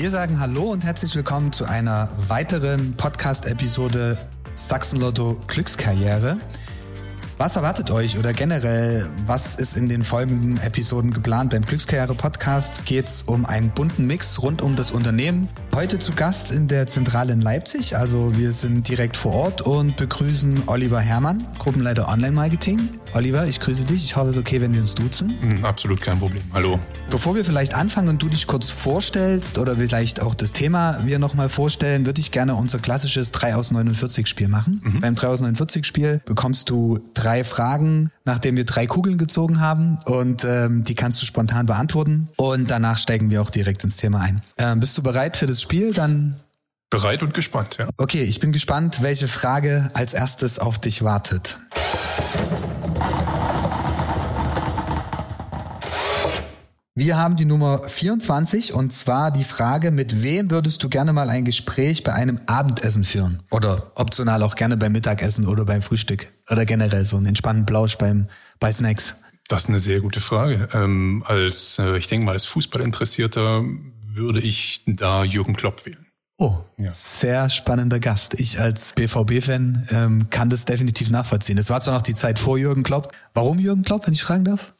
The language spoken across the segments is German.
Wir sagen Hallo und herzlich willkommen zu einer weiteren Podcast-Episode Sachsenlotto Glückskarriere. Was erwartet euch oder generell, was ist in den folgenden Episoden geplant? Beim Glückskarriere Podcast geht es um einen bunten Mix rund um das Unternehmen. Heute zu Gast in der Zentrale in Leipzig, also wir sind direkt vor Ort und begrüßen Oliver Herrmann, Gruppenleiter Online Marketing. Oliver, ich grüße dich. Ich hoffe, es ist okay, wenn wir uns duzen. Hm, absolut kein Problem. Hallo. Bevor wir vielleicht anfangen und du dich kurz vorstellst oder vielleicht auch das Thema wir nochmal vorstellen, würde ich gerne unser klassisches 3 aus 49 Spiel machen. Mhm. Beim 3 aus 49 Spiel bekommst du drei Fragen, nachdem wir drei Kugeln gezogen haben und ähm, die kannst du spontan beantworten und danach steigen wir auch direkt ins Thema ein. Ähm, bist du bereit für das Spiel? Dann Bereit und gespannt, ja. Okay, ich bin gespannt, welche Frage als erstes auf dich wartet. Wir haben die Nummer 24 und zwar die Frage, mit wem würdest du gerne mal ein Gespräch bei einem Abendessen führen? Oder optional auch gerne beim Mittagessen oder beim Frühstück? Oder generell so einen entspannten Plausch beim, bei Snacks? Das ist eine sehr gute Frage. Ähm, als, äh, ich denke mal, als Fußballinteressierter würde ich da Jürgen Klopp wählen. Oh, ja. sehr spannender Gast. Ich als BVB-Fan ähm, kann das definitiv nachvollziehen. Es war zwar noch die Zeit vor Jürgen Klopp. Warum Jürgen Klopp, wenn ich fragen darf?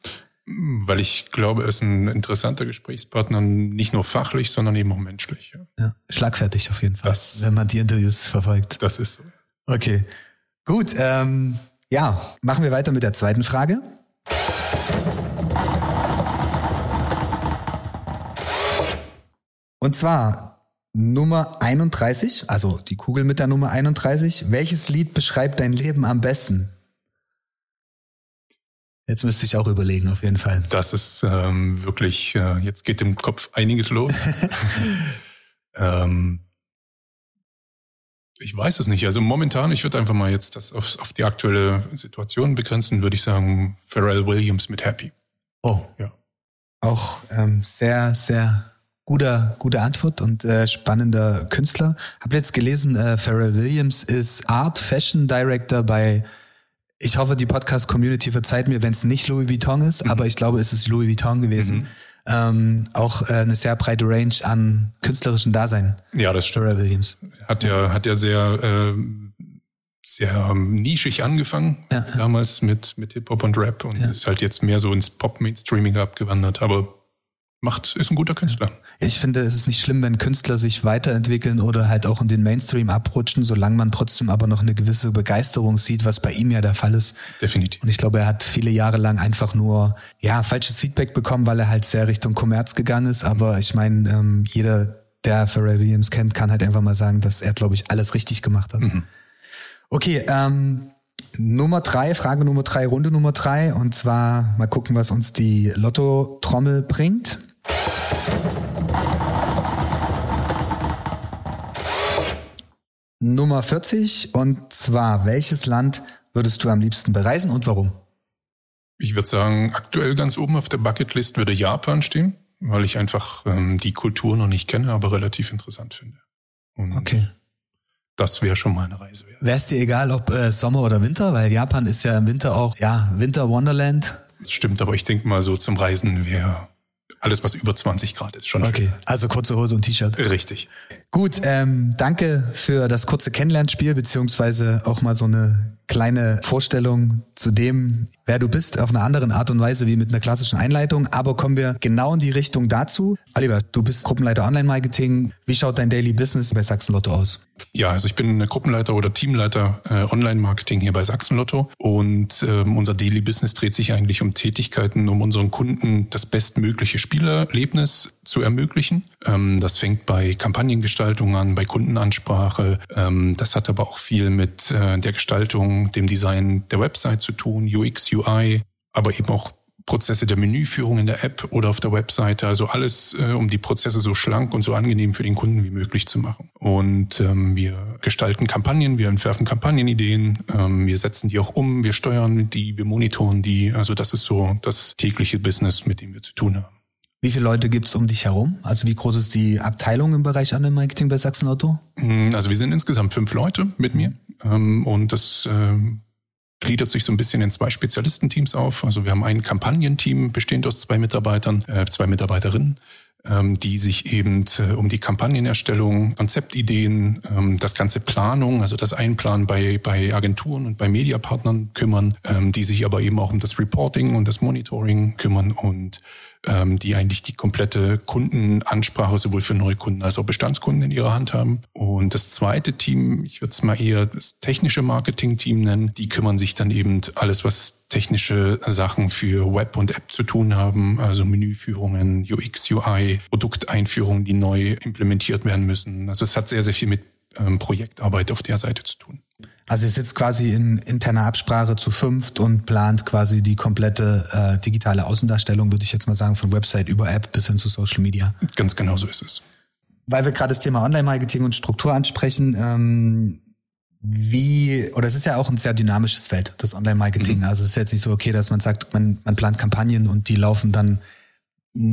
Weil ich glaube, er ist ein interessanter Gesprächspartner, nicht nur fachlich, sondern eben auch menschlich. Ja, ja schlagfertig auf jeden Fall, das, wenn man die Interviews verfolgt. Das ist so. Okay, gut. Ähm, ja, machen wir weiter mit der zweiten Frage. Und zwar Nummer 31, also die Kugel mit der Nummer 31. Welches Lied beschreibt dein Leben am besten? Jetzt müsste ich auch überlegen, auf jeden Fall. Das ist ähm, wirklich, äh, jetzt geht im Kopf einiges los. ähm, ich weiß es nicht. Also momentan, ich würde einfach mal jetzt das auf, auf die aktuelle Situation begrenzen, würde ich sagen, Pharrell Williams mit Happy. Oh. Ja. Auch ähm, sehr, sehr guter, gute Antwort und äh, spannender Künstler. Hab jetzt gelesen, äh, Pharrell Williams ist Art Fashion Director bei ich hoffe, die Podcast-Community verzeiht mir, wenn es nicht Louis Vuitton ist, mhm. aber ich glaube, es ist Louis Vuitton gewesen. Mhm. Ähm, auch äh, eine sehr breite Range an künstlerischen Dasein. Ja, das stimmt. Williams. Hat ja, hat ja sehr, äh, sehr ähm, nischig angefangen, ja. damals mit, mit Hip-Hop und Rap und ja. ist halt jetzt mehr so ins Pop-Mainstreaming abgewandert, aber macht, ist ein guter Künstler. Ich finde, es ist nicht schlimm, wenn Künstler sich weiterentwickeln oder halt auch in den Mainstream abrutschen, solange man trotzdem aber noch eine gewisse Begeisterung sieht, was bei ihm ja der Fall ist. Definitiv. Und ich glaube, er hat viele Jahre lang einfach nur, ja, falsches Feedback bekommen, weil er halt sehr Richtung Kommerz gegangen ist. Aber ich meine, ähm, jeder, der Pharrell Williams kennt, kann halt einfach mal sagen, dass er, glaube ich, alles richtig gemacht hat. Mhm. Okay, ähm, Nummer drei, Frage Nummer drei, Runde Nummer drei. Und zwar mal gucken, was uns die Lotto-Trommel bringt. Nummer 40 und zwar, welches Land würdest du am liebsten bereisen und warum? Ich würde sagen, aktuell ganz oben auf der Bucketlist würde Japan stehen, weil ich einfach ähm, die Kultur noch nicht kenne, aber relativ interessant finde. Und okay. Das wäre schon mal eine Reise wert. Wäre es dir egal, ob äh, Sommer oder Winter? Weil Japan ist ja im Winter auch, ja, Winter Wonderland. Das stimmt, aber ich denke mal so zum Reisen wäre alles, was über 20 Grad ist, schon. Okay, also kurze Hose und T-Shirt. Richtig. Gut, ähm, danke für das kurze Kennenlernspiel, beziehungsweise auch mal so eine kleine Vorstellung zu dem, wer du bist, auf einer anderen Art und Weise wie mit einer klassischen Einleitung. Aber kommen wir genau in die Richtung dazu. Oliver, du bist Gruppenleiter Online-Marketing. Wie schaut dein Daily Business bei Sachsen Lotto aus? Ja, also ich bin Gruppenleiter oder Teamleiter äh, Online-Marketing hier bei Sachsen Lotto und ähm, unser Daily Business dreht sich eigentlich um Tätigkeiten, um unseren Kunden das bestmögliche Spielerlebnis zu ermöglichen. Ähm, das fängt bei Kampagnengestaltung an, bei Kundenansprache. Ähm, das hat aber auch viel mit äh, der Gestaltung, dem Design der Website zu tun, UX, UI, aber eben auch Prozesse der Menüführung in der App oder auf der Webseite. Also alles, äh, um die Prozesse so schlank und so angenehm für den Kunden wie möglich zu machen. Und ähm, wir gestalten Kampagnen, wir entwerfen Kampagnenideen, ähm, wir setzen die auch um, wir steuern die, wir monitoren die. Also das ist so das tägliche Business, mit dem wir zu tun haben. Wie viele Leute gibt's um dich herum? Also wie groß ist die Abteilung im Bereich Online-Marketing bei Sachsen Auto? Mm, also wir sind insgesamt fünf Leute mit mir ähm, und das ähm, gliedert sich so ein bisschen in zwei Spezialistenteams auf. Also wir haben ein Kampagnenteam bestehend aus zwei Mitarbeitern, äh, zwei Mitarbeiterinnen ähm, die sich eben äh, um die Kampagnenerstellung, Konzeptideen, das ganze Planung, also das Einplanen bei, bei Agenturen und bei Mediapartnern kümmern, die sich aber eben auch um das Reporting und das Monitoring kümmern und ähm, die eigentlich die komplette Kundenansprache sowohl für Neukunden als auch Bestandskunden in ihrer Hand haben. Und das zweite Team, ich würde es mal eher das technische Marketing-Team nennen, die kümmern sich dann eben alles, was technische Sachen für Web und App zu tun haben, also Menüführungen, UX, UI, Produkteinführungen, die neu implementiert werden müssen. Also es hat sehr, sehr viel mit ähm, Projektarbeit auf der Seite zu tun. Also ihr sitzt quasi in interner Absprache zu fünft und plant quasi die komplette äh, digitale Außendarstellung, würde ich jetzt mal sagen, von Website über App bis hin zu Social Media. Ganz genau so ist es. Weil wir gerade das Thema Online-Marketing und Struktur ansprechen, ähm, wie, oder es ist ja auch ein sehr dynamisches Feld, das Online-Marketing. Mhm. Also es ist jetzt nicht so okay, dass man sagt, man, man plant Kampagnen und die laufen dann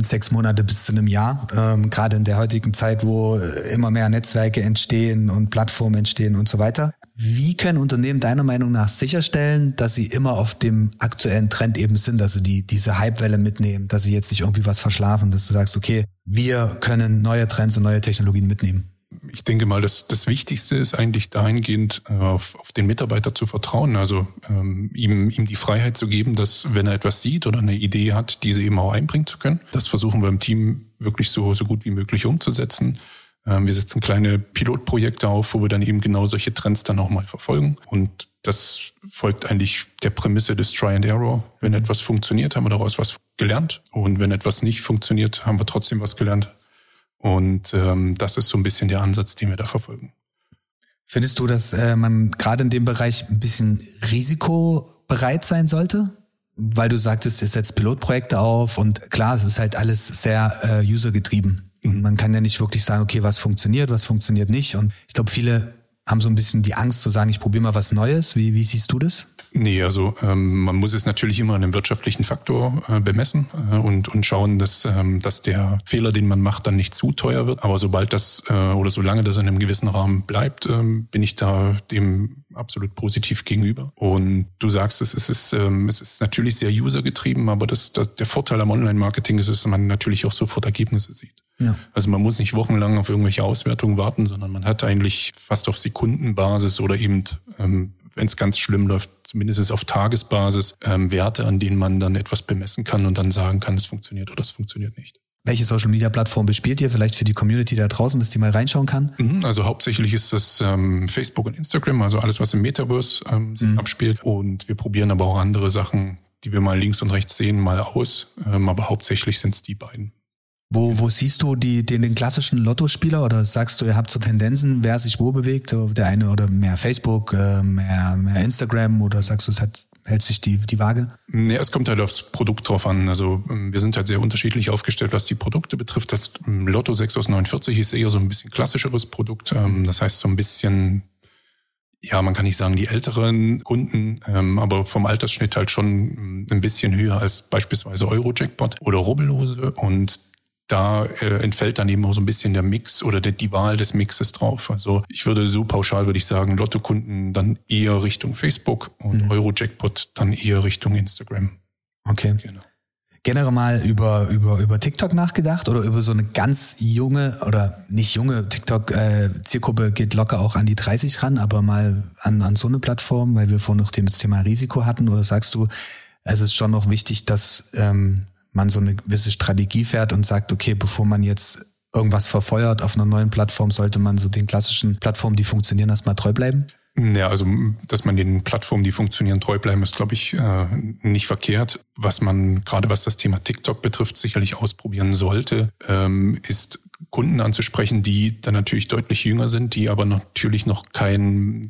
sechs Monate bis zu einem Jahr. Ähm, gerade in der heutigen Zeit, wo immer mehr Netzwerke entstehen und Plattformen entstehen und so weiter. Wie können Unternehmen deiner Meinung nach sicherstellen, dass sie immer auf dem aktuellen Trend eben sind, dass sie die, diese Hypewelle mitnehmen, dass sie jetzt nicht irgendwie was verschlafen, dass du sagst, okay, wir können neue Trends und neue Technologien mitnehmen? Ich denke mal, das, das Wichtigste ist eigentlich dahingehend, äh, auf, auf den Mitarbeiter zu vertrauen, also ähm, ihm, ihm die Freiheit zu geben, dass wenn er etwas sieht oder eine Idee hat, diese eben auch einbringen zu können. Das versuchen wir im Team wirklich so, so gut wie möglich umzusetzen. Ähm, wir setzen kleine Pilotprojekte auf, wo wir dann eben genau solche Trends dann auch mal verfolgen. Und das folgt eigentlich der Prämisse des Try and Error. Wenn etwas funktioniert, haben wir daraus was gelernt. Und wenn etwas nicht funktioniert, haben wir trotzdem was gelernt. Und ähm, das ist so ein bisschen der Ansatz, den wir da verfolgen. Findest du, dass äh, man gerade in dem Bereich ein bisschen risikobereit sein sollte? Weil du sagtest, ihr setzt Pilotprojekte auf und klar, es ist halt alles sehr äh, usergetrieben. Und man kann ja nicht wirklich sagen, okay, was funktioniert, was funktioniert nicht. Und ich glaube, viele haben so ein bisschen die Angst zu sagen, ich probiere mal was Neues. Wie, wie siehst du das? Nee, also ähm, man muss es natürlich immer an einem wirtschaftlichen Faktor äh, bemessen äh, und, und schauen, dass, ähm, dass der Fehler, den man macht, dann nicht zu teuer wird. Aber sobald das äh, oder solange das in einem gewissen Rahmen bleibt, ähm, bin ich da dem absolut positiv gegenüber. Und du sagst, es ist, ähm, es ist natürlich sehr usergetrieben, aber das, das, der Vorteil am Online-Marketing ist, dass man natürlich auch sofort Ergebnisse sieht. Ja. Also man muss nicht wochenlang auf irgendwelche Auswertungen warten, sondern man hat eigentlich fast auf Sekundenbasis oder eben, ähm, wenn es ganz schlimm läuft, zumindest auf Tagesbasis ähm, Werte, an denen man dann etwas bemessen kann und dann sagen kann, es funktioniert oder es funktioniert nicht. Welche Social Media Plattform bespielt ihr? Vielleicht für die Community da draußen, dass die mal reinschauen kann? Mhm, also hauptsächlich ist das ähm, Facebook und Instagram, also alles, was im Metaverse ähm, sich mhm. abspielt. Und wir probieren aber auch andere Sachen, die wir mal links und rechts sehen, mal aus. Ähm, aber hauptsächlich sind es die beiden. Wo, wo siehst du die, den, den klassischen Lottospieler oder sagst du, ihr habt so Tendenzen, wer sich wo bewegt? Der eine oder mehr Facebook, äh, mehr, mehr Instagram oder sagst du, es hat hält sich die, die Waage? Ja, es kommt halt aufs Produkt drauf an. Also ähm, wir sind halt sehr unterschiedlich aufgestellt, was die Produkte betrifft. Das ähm, Lotto 6 aus 49 ist eher so ein bisschen klassischeres Produkt. Ähm, das heißt so ein bisschen, ja, man kann nicht sagen die älteren Kunden, aber vom Altersschnitt halt schon ein bisschen höher als beispielsweise Euro-Jackpot oder Rubbellose. Und da äh, entfällt dann eben auch so ein bisschen der Mix oder der, die Wahl des Mixes drauf. Also ich würde so pauschal würde ich sagen, Lottokunden dann eher Richtung Facebook und mhm. Euro-Jackpot dann eher Richtung Instagram. Okay. Genau. Generell mal über, über, über TikTok nachgedacht oder über so eine ganz junge oder nicht junge TikTok-Zielgruppe äh, geht locker auch an die 30 ran, aber mal an, an so eine Plattform, weil wir vorhin noch das Thema Risiko hatten oder sagst du, es ist schon noch wichtig, dass ähm, man so eine gewisse Strategie fährt und sagt, okay, bevor man jetzt irgendwas verfeuert auf einer neuen Plattform, sollte man so den klassischen Plattformen, die funktionieren, erstmal treu bleiben? Ja, also dass man den Plattformen, die funktionieren, treu bleiben, ist, glaube ich, äh, nicht verkehrt. Was man, gerade was das Thema TikTok betrifft, sicherlich ausprobieren sollte, ähm, ist Kunden anzusprechen, die dann natürlich deutlich jünger sind, die aber natürlich noch kein,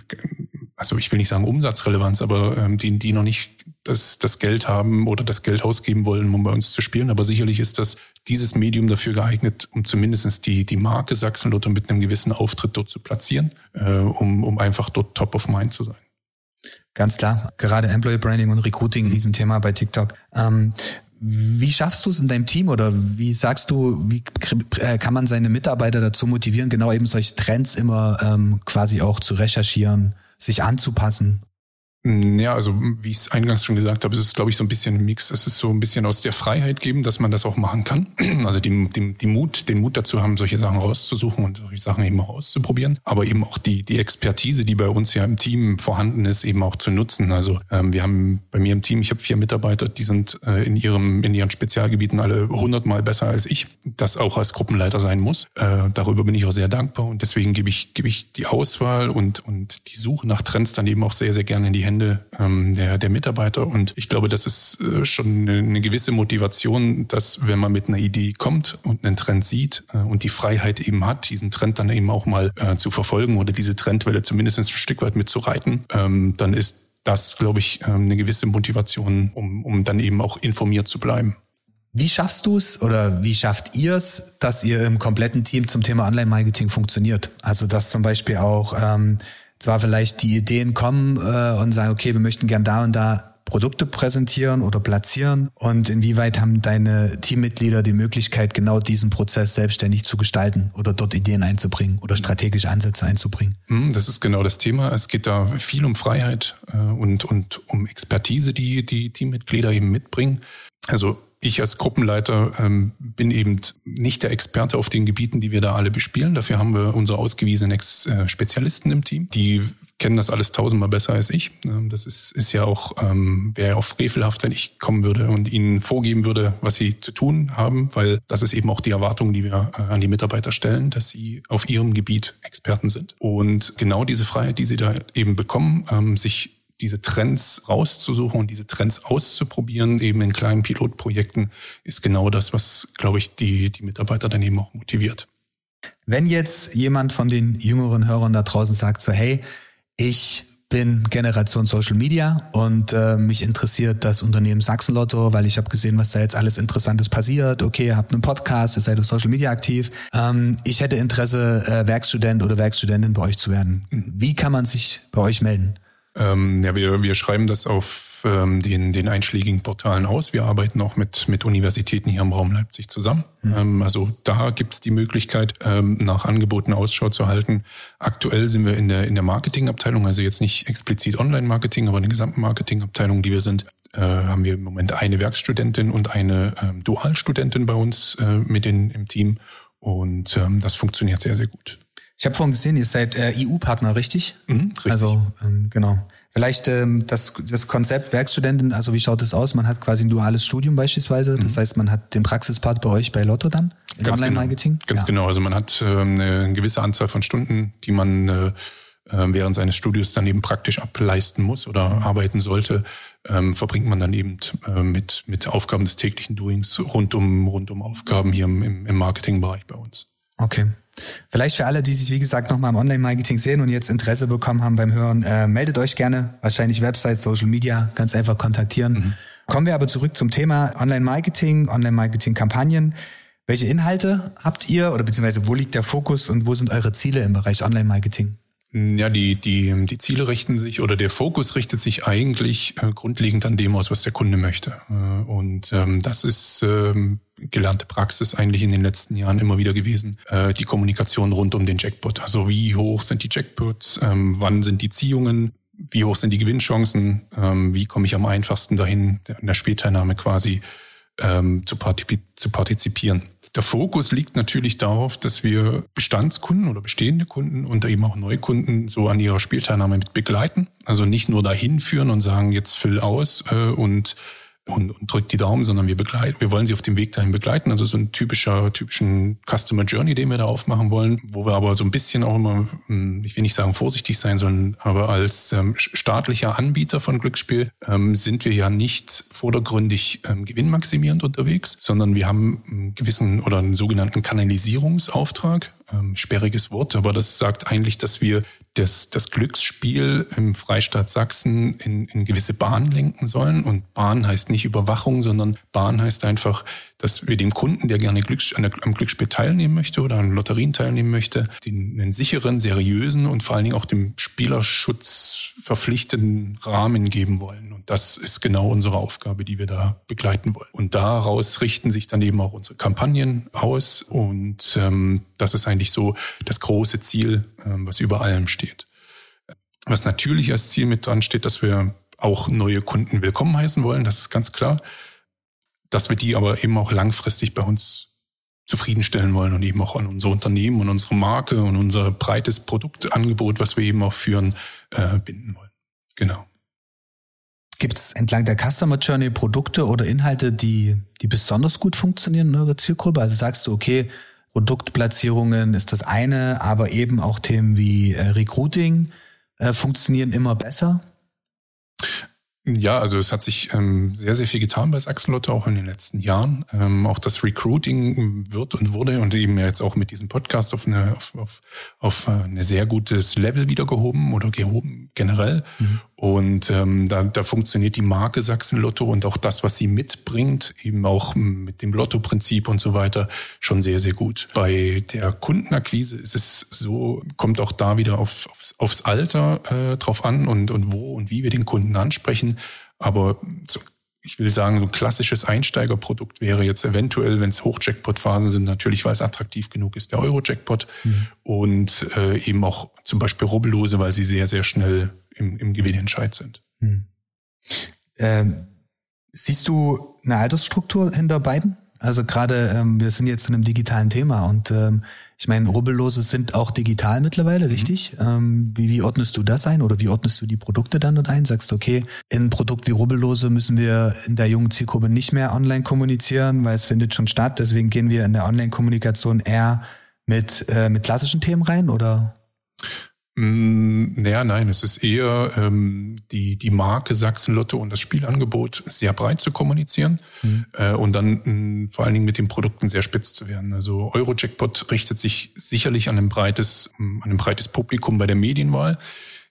also ich will nicht sagen Umsatzrelevanz, aber ähm, die, die noch nicht das, das Geld haben oder das Geld ausgeben wollen, um bei uns zu spielen. Aber sicherlich ist das dieses Medium dafür geeignet, um zumindestens die, die Marke Sachsen-Lotto mit einem gewissen Auftritt dort zu platzieren, äh, um, um einfach dort top of mind zu sein. Ganz klar. Gerade Employee Branding und Recruiting, Riesenthema bei TikTok. Ähm, wie schaffst du es in deinem Team oder wie sagst du, wie äh, kann man seine Mitarbeiter dazu motivieren, genau eben solche Trends immer ähm, quasi auch zu recherchieren, sich anzupassen? Ja, also wie ich es eingangs schon gesagt habe, ist es, glaube ich, so ein bisschen ein Mix. Es ist so ein bisschen aus der Freiheit geben, dass man das auch machen kann. Also die, die, die Mut, den Mut dazu haben, solche Sachen rauszusuchen und solche Sachen eben auch auszuprobieren. Aber eben auch die, die Expertise, die bei uns ja im Team vorhanden ist, eben auch zu nutzen. Also ähm, wir haben bei mir im Team, ich habe vier Mitarbeiter, die sind äh, in ihrem in ihren Spezialgebieten alle hundertmal besser als ich. Das auch als Gruppenleiter sein muss. Äh, darüber bin ich auch sehr dankbar und deswegen gebe ich gebe ich die Auswahl und und die Suche nach Trends dann eben auch sehr sehr gerne in die Hände ähm, der, der Mitarbeiter. Und ich glaube, das ist äh, schon eine, eine gewisse Motivation, dass wenn man mit einer Idee kommt und einen Trend sieht äh, und die Freiheit eben hat, diesen Trend dann eben auch mal äh, zu verfolgen oder diese Trendwelle zumindest ein Stück weit mitzureiten, ähm, dann ist das, glaube ich, ähm, eine gewisse Motivation, um, um dann eben auch informiert zu bleiben. Wie schaffst du es oder wie schafft ihr es, dass ihr im kompletten Team zum Thema Online-Marketing funktioniert? Also dass zum Beispiel auch ähm, zwar vielleicht die Ideen kommen äh, und sagen, okay, wir möchten gern da und da Produkte präsentieren oder platzieren und inwieweit haben deine Teammitglieder die Möglichkeit, genau diesen Prozess selbstständig zu gestalten oder dort Ideen einzubringen oder strategische Ansätze einzubringen? Hm, das ist genau das Thema. Es geht da viel um Freiheit äh, und, und um Expertise, die die Teammitglieder eben mitbringen. Also ich als Gruppenleiter ähm, bin eben nicht der Experte auf den Gebieten, die wir da alle bespielen. Dafür haben wir unsere ausgewiesenen Ex äh, Spezialisten im Team, die kennen das alles tausendmal besser als ich. Ähm, das ist, ist ja auch, ähm, wäre auch frevelhaft, wenn ich kommen würde und ihnen vorgeben würde, was sie zu tun haben, weil das ist eben auch die Erwartung, die wir äh, an die Mitarbeiter stellen, dass sie auf ihrem Gebiet Experten sind. Und genau diese Freiheit, die sie da eben bekommen, ähm, sich diese Trends rauszusuchen und diese Trends auszuprobieren, eben in kleinen Pilotprojekten, ist genau das, was, glaube ich, die, die Mitarbeiter dann eben auch motiviert. Wenn jetzt jemand von den jüngeren Hörern da draußen sagt, so hey, ich bin Generation Social Media und äh, mich interessiert das Unternehmen Sachsenlotto, weil ich habe gesehen, was da jetzt alles Interessantes passiert. Okay, ihr habt einen Podcast, ihr seid auf Social Media aktiv. Ähm, ich hätte Interesse, äh, Werkstudent oder Werkstudentin bei euch zu werden. Mhm. Wie kann man sich bei euch melden? Ähm, ja, wir, wir schreiben das auf ähm, den, den einschlägigen Portalen aus. Wir arbeiten auch mit, mit Universitäten hier im Raum Leipzig zusammen. Mhm. Ähm, also da gibt's die Möglichkeit, ähm, nach Angeboten Ausschau zu halten. Aktuell sind wir in der, in der Marketingabteilung, also jetzt nicht explizit Online-Marketing, aber in der gesamten Marketingabteilung, die wir sind, äh, haben wir im Moment eine Werkstudentin und eine ähm, Dualstudentin bei uns äh, mit in, im Team. Und ähm, das funktioniert sehr, sehr gut. Ich habe vorhin gesehen, ihr seid äh, EU-Partner, richtig? Mhm, richtig? Also ähm, genau. Vielleicht ähm, das, das Konzept Werkstudentin, also wie schaut das aus? Man hat quasi ein duales Studium beispielsweise. Das mhm. heißt, man hat den Praxispart bei euch bei Lotto dann im Online-Marketing? Genau. Ganz ja. genau. Also man hat ähm, eine gewisse Anzahl von Stunden, die man äh, äh, während seines Studios dann eben praktisch ableisten muss oder arbeiten sollte, ähm, verbringt man dann eben äh, mit, mit Aufgaben des täglichen Doings rund um, rund um Aufgaben hier im, im Marketingbereich bei uns. Okay. Vielleicht für alle, die sich, wie gesagt, nochmal im Online-Marketing sehen und jetzt Interesse bekommen haben beim Hören, äh, meldet euch gerne. Wahrscheinlich Website, Social Media, ganz einfach kontaktieren. Mhm. Kommen wir aber zurück zum Thema Online-Marketing, Online-Marketing-Kampagnen. Welche Inhalte habt ihr oder beziehungsweise wo liegt der Fokus und wo sind eure Ziele im Bereich Online-Marketing? Ja, die, die, die Ziele richten sich oder der Fokus richtet sich eigentlich äh, grundlegend an dem aus, was der Kunde möchte. Äh, und ähm, das ist ähm, gelernte Praxis eigentlich in den letzten Jahren immer wieder gewesen. Äh, die Kommunikation rund um den Jackpot. Also wie hoch sind die Jackpots, ähm, wann sind die Ziehungen, wie hoch sind die Gewinnchancen, ähm, wie komme ich am einfachsten dahin, in der Spätteilnahme quasi ähm, zu partizipieren. Der Fokus liegt natürlich darauf, dass wir Bestandskunden oder bestehende Kunden und eben auch Neukunden so an ihrer Spielteilnahme mit begleiten. Also nicht nur dahin führen und sagen, jetzt füll aus äh, und und, und drückt die Daumen, sondern wir begleiten, wir wollen sie auf dem Weg dahin begleiten. Also so ein typischer, typischen Customer Journey, den wir da aufmachen wollen, wo wir aber so ein bisschen auch immer, hm, ich will nicht sagen vorsichtig sein, sondern aber als ähm, staatlicher Anbieter von Glücksspiel ähm, sind wir ja nicht vordergründig ähm, gewinnmaximierend unterwegs, sondern wir haben einen gewissen oder einen sogenannten Kanalisierungsauftrag ähm, sperriges Wort, aber das sagt eigentlich, dass wir das, das Glücksspiel im Freistaat Sachsen in, in gewisse Bahnen lenken sollen. Und Bahn heißt nicht Überwachung, sondern Bahn heißt einfach, dass wir dem Kunden, der gerne Glücks der, am Glücksspiel teilnehmen möchte oder an Lotterien teilnehmen möchte, den, einen sicheren, seriösen und vor allen Dingen auch dem Spielerschutz verpflichtenden Rahmen geben wollen. Und das ist genau unsere Aufgabe, die wir da begleiten wollen. Und daraus richten sich dann eben auch unsere Kampagnen aus. Und ähm, das ist eigentlich so das große Ziel, ähm, was über allem steht. was natürlich als Ziel mit dran steht, dass wir auch neue Kunden willkommen heißen wollen, das ist ganz klar. Dass wir die aber eben auch langfristig bei uns zufriedenstellen wollen und eben auch an unser Unternehmen und unsere Marke und unser breites Produktangebot, was wir eben auch führen, äh, binden wollen. Genau. Gibt es entlang der Customer Journey Produkte oder Inhalte, die, die besonders gut funktionieren in eurer Zielgruppe? Also sagst du, okay, Produktplatzierungen ist das eine, aber eben auch Themen wie äh, Recruiting äh, funktionieren immer besser? Ja, also es hat sich ähm, sehr, sehr viel getan bei Sachsenlotte auch in den letzten Jahren. Ähm, auch das Recruiting wird und wurde und eben jetzt auch mit diesem Podcast auf eine, auf, auf, auf ein sehr gutes Level wieder gehoben oder gehoben generell. Mhm. Und ähm, da, da funktioniert die Marke Sachsenlotto und auch das, was sie mitbringt, eben auch mit dem Lotto-Prinzip und so weiter, schon sehr, sehr gut. Bei der Kundenakquise ist es so, kommt auch da wieder auf, aufs, aufs Alter äh, drauf an und, und wo und wie wir den Kunden ansprechen. Aber so, ich will sagen, so ein klassisches Einsteigerprodukt wäre jetzt eventuell, wenn es Hochjackpot-Phasen sind, natürlich, weil es attraktiv genug ist, der Euro-Jackpot mhm. und äh, eben auch zum Beispiel Rubbellose, weil sie sehr, sehr schnell im, im Gewinnentscheid sind. Mhm. Ähm, siehst du eine Altersstruktur hinter beiden? Also gerade, ähm, wir sind jetzt in einem digitalen Thema und ähm, ich meine, Rubbellose sind auch digital mittlerweile, mhm. richtig? Mhm. Ähm, wie, wie ordnest du das ein oder wie ordnest du die Produkte dann und ein? Sagst du, okay, in ein Produkt wie Rubbellose müssen wir in der jungen Zielgruppe nicht mehr online kommunizieren, weil es findet schon statt. Deswegen gehen wir in der Online-Kommunikation eher mit, äh, mit klassischen Themen rein oder? Mm, naja, nein, es ist eher ähm, die, die Marke Sachsen-Lotto und das Spielangebot sehr breit zu kommunizieren mhm. äh, und dann mh, mm, vor allen Dingen mit den Produkten sehr spitz zu werden. Also Eurojackpot richtet sich sicherlich an ein breites, mm, an ein breites Publikum bei der Medienwahl,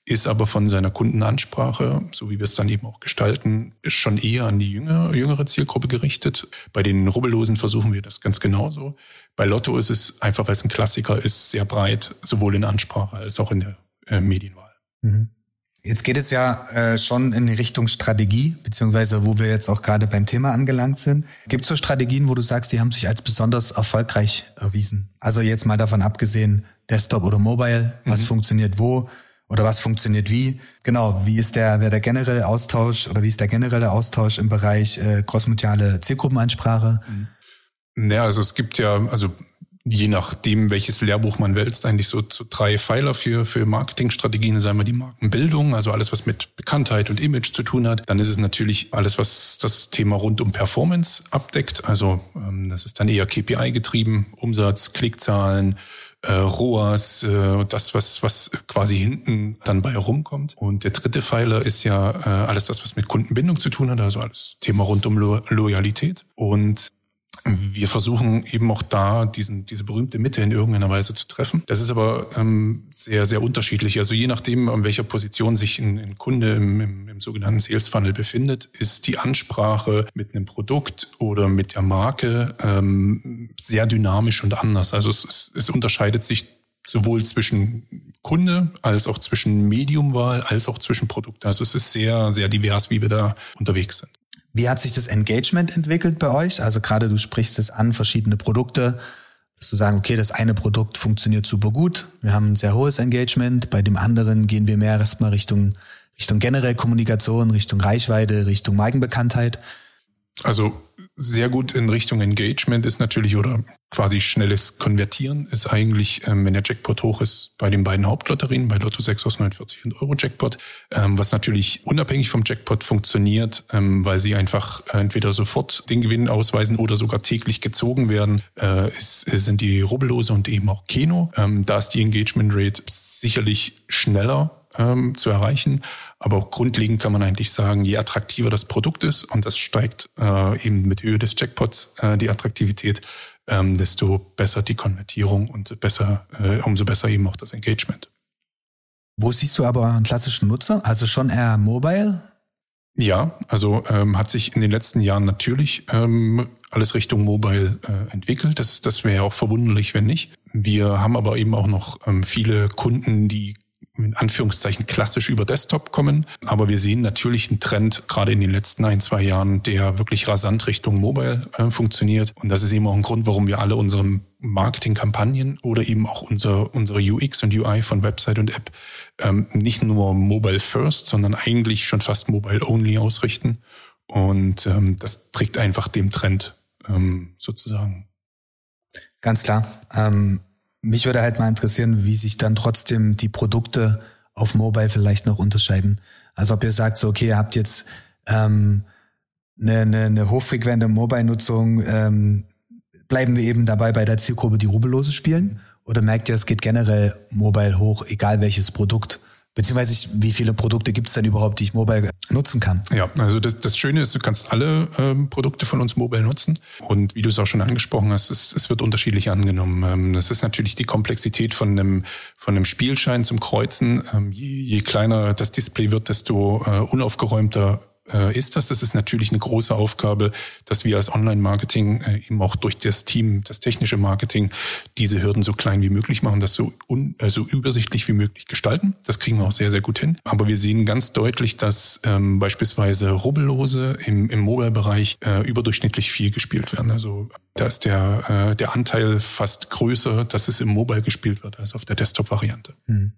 ist aber von seiner Kundenansprache, so wie wir es dann eben auch gestalten, schon eher an die jüngere, jüngere Zielgruppe gerichtet. Bei den Rubbellosen versuchen wir das ganz genauso. Bei Lotto ist es einfach, weil es ein Klassiker ist, sehr breit, sowohl in Ansprache als auch in der äh, Medienwahl. Mhm. Jetzt geht es ja äh, schon in Richtung Strategie, beziehungsweise wo wir jetzt auch gerade beim Thema angelangt sind. Gibt es so Strategien, wo du sagst, die haben sich als besonders erfolgreich erwiesen? Also jetzt mal davon abgesehen, Desktop oder Mobile, was mhm. funktioniert wo oder was funktioniert wie? Genau, wie ist der, wer der generelle Austausch oder wie ist der generelle Austausch im Bereich äh, crossmediale Zielgruppenansprache? Mhm. Naja, also es gibt ja, also je nachdem, welches Lehrbuch man wälzt, eigentlich so, so drei Pfeiler für, für Marketingstrategien. Ist einmal die Markenbildung, also alles, was mit Bekanntheit und Image zu tun hat. Dann ist es natürlich alles, was das Thema rund um Performance abdeckt. Also ähm, das ist dann eher KPI getrieben, Umsatz, Klickzahlen, äh, ROAS, äh, das, was, was quasi hinten dann bei herumkommt. Und der dritte Pfeiler ist ja äh, alles das, was mit Kundenbindung zu tun hat, also alles Thema rund um Lo Loyalität. Und wir versuchen eben auch da diesen, diese berühmte Mitte in irgendeiner Weise zu treffen. Das ist aber ähm, sehr, sehr unterschiedlich. Also je nachdem, an welcher Position sich ein, ein Kunde im, im, im sogenannten Sales Funnel befindet, ist die Ansprache mit einem Produkt oder mit der Marke ähm, sehr dynamisch und anders. Also es, es unterscheidet sich sowohl zwischen Kunde als auch zwischen Mediumwahl als auch zwischen Produkte. Also es ist sehr, sehr divers, wie wir da unterwegs sind. Wie hat sich das Engagement entwickelt bei euch? Also gerade du sprichst es an, verschiedene Produkte, dass du sagen, okay, das eine Produkt funktioniert super gut, wir haben ein sehr hohes Engagement, bei dem anderen gehen wir mehr erstmal Richtung, Richtung generell Kommunikation, Richtung Reichweite, Richtung Markenbekanntheit. Also sehr gut in Richtung Engagement ist natürlich oder quasi schnelles Konvertieren ist eigentlich, ähm, wenn der Jackpot hoch ist, bei den beiden Hauptlotterien, bei Lotto 6 aus 49 und Euro Jackpot, ähm, was natürlich unabhängig vom Jackpot funktioniert, ähm, weil sie einfach entweder sofort den Gewinn ausweisen oder sogar täglich gezogen werden, äh, ist, sind die Rubbellose und eben auch Keno. Ähm, da ist die Engagement Rate sicherlich schneller ähm, zu erreichen. Aber grundlegend kann man eigentlich sagen, je attraktiver das Produkt ist, und das steigt äh, eben mit Höhe des Jackpots äh, die Attraktivität, ähm, desto besser die Konvertierung und besser, äh, umso besser eben auch das Engagement. Wo siehst du aber einen klassischen Nutzer? Also schon eher mobile? Ja, also ähm, hat sich in den letzten Jahren natürlich ähm, alles Richtung Mobile äh, entwickelt. Das, das wäre auch verwunderlich, wenn nicht. Wir haben aber eben auch noch ähm, viele Kunden, die in Anführungszeichen klassisch über Desktop kommen. Aber wir sehen natürlich einen Trend, gerade in den letzten ein, zwei Jahren, der wirklich rasant Richtung Mobile äh, funktioniert. Und das ist eben auch ein Grund, warum wir alle unsere Marketingkampagnen oder eben auch unser, unsere UX und UI von Website und App ähm, nicht nur Mobile First, sondern eigentlich schon fast Mobile Only ausrichten. Und ähm, das trägt einfach dem Trend ähm, sozusagen. Ganz klar. Ähm mich würde halt mal interessieren, wie sich dann trotzdem die Produkte auf Mobile vielleicht noch unterscheiden. Also ob ihr sagt, so okay, ihr habt jetzt ähm, eine, eine, eine hochfrequente Mobile-Nutzung, ähm, bleiben wir eben dabei bei der Zielgruppe, die Rubellose spielen? Oder merkt ihr, es geht generell mobile hoch, egal welches Produkt? Beziehungsweise wie viele Produkte gibt es denn überhaupt, die ich mobile nutzen kann? Ja, also das, das Schöne ist, du kannst alle ähm, Produkte von uns mobile nutzen. Und wie du es auch schon angesprochen hast, es, es wird unterschiedlich angenommen. Ähm, das ist natürlich die Komplexität von einem, von einem Spielschein zum Kreuzen. Ähm, je, je kleiner das Display wird, desto äh, unaufgeräumter ist das. Das ist natürlich eine große Aufgabe, dass wir als Online-Marketing äh, eben auch durch das Team, das technische Marketing, diese Hürden so klein wie möglich machen, das so, un, äh, so übersichtlich wie möglich gestalten. Das kriegen wir auch sehr, sehr gut hin. Aber wir sehen ganz deutlich, dass ähm, beispielsweise Rubbellose im, im Mobile-Bereich äh, überdurchschnittlich viel gespielt werden. Also da ist der, äh, der Anteil fast größer, dass es im Mobile gespielt wird als auf der Desktop-Variante. Hm.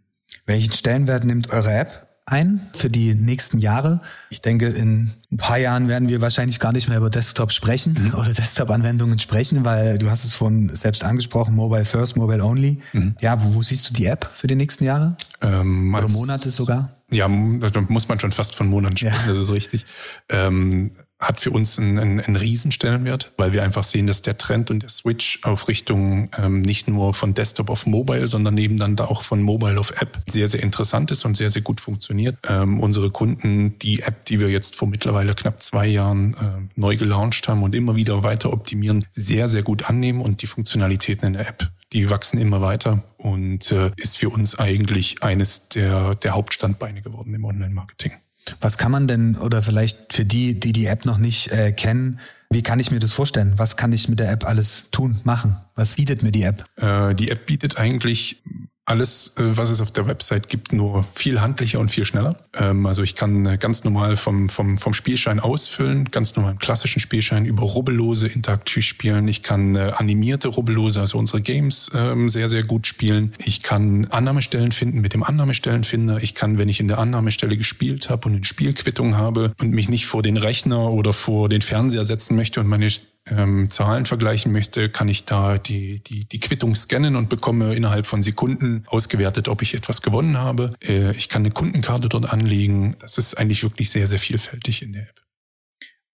Welchen Stellenwert nimmt eure App ein für die nächsten Jahre. Ich denke, in ein paar Jahren werden wir wahrscheinlich gar nicht mehr über Desktop sprechen mhm. oder Desktop-Anwendungen sprechen, weil du hast es von selbst angesprochen, Mobile First, Mobile Only. Mhm. Ja, wo, wo siehst du die App für die nächsten Jahre? Ähm, oder Monate sogar? Ja, da muss man schon fast von Monaten sprechen, ja. das ist richtig. Ähm, hat für uns einen, einen, einen Riesenstellenwert, weil wir einfach sehen, dass der Trend und der Switch auf Richtung ähm, nicht nur von Desktop auf Mobile, sondern eben dann da auch von Mobile auf App sehr, sehr interessant ist und sehr, sehr gut funktioniert. Ähm, unsere Kunden, die App, die wir jetzt vor mittlerweile knapp zwei Jahren äh, neu gelauncht haben und immer wieder weiter optimieren, sehr, sehr gut annehmen und die Funktionalitäten in der App die wachsen immer weiter und äh, ist für uns eigentlich eines der, der Hauptstandbeine geworden im Online-Marketing. Was kann man denn, oder vielleicht für die, die die App noch nicht äh, kennen, wie kann ich mir das vorstellen? Was kann ich mit der App alles tun, machen? Was bietet mir die App? Äh, die App bietet eigentlich alles, äh, was es auf der Website gibt, nur viel handlicher und viel schneller. Ähm, also ich kann äh, ganz normal vom, vom, vom Spielschein ausfüllen, ganz normal im klassischen Spielschein über Rubbellose interaktiv spielen. Ich kann äh, animierte Rubbellose, also unsere Games, ähm, sehr, sehr gut spielen. Ich kann Annahmestellen finden mit dem Annahmestellenfinder. Ich kann, wenn ich in der Annahmestelle gespielt habe und eine Spielquittung habe und mich nicht vor den Rechner oder vor den Fernseher setzen möchte und meine ähm, Zahlen vergleichen möchte, kann ich da die, die, die Quittung scannen und bekomme innerhalb von Sekunden ausgewertet, ob ich etwas gewonnen habe. Äh, ich kann eine Kundenkarte dort anlegen. Das ist eigentlich wirklich sehr, sehr vielfältig in der App.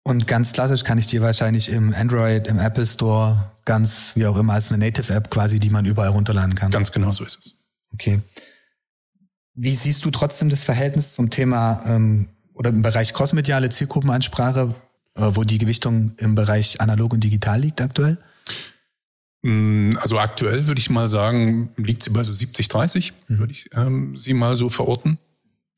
Und ganz klassisch kann ich die wahrscheinlich im Android, im Apple Store, ganz wie auch immer als eine Native-App quasi, die man überall runterladen kann. Ganz genau so ist es. Okay. Wie siehst du trotzdem das Verhältnis zum Thema ähm, oder im Bereich crossmediale Zielgruppenansprache? Äh, wo die Gewichtung im Bereich analog und digital liegt aktuell? Mm, also aktuell würde ich mal sagen, liegt sie bei so 70, 30, mhm. würde ich ähm, sie mal so verorten.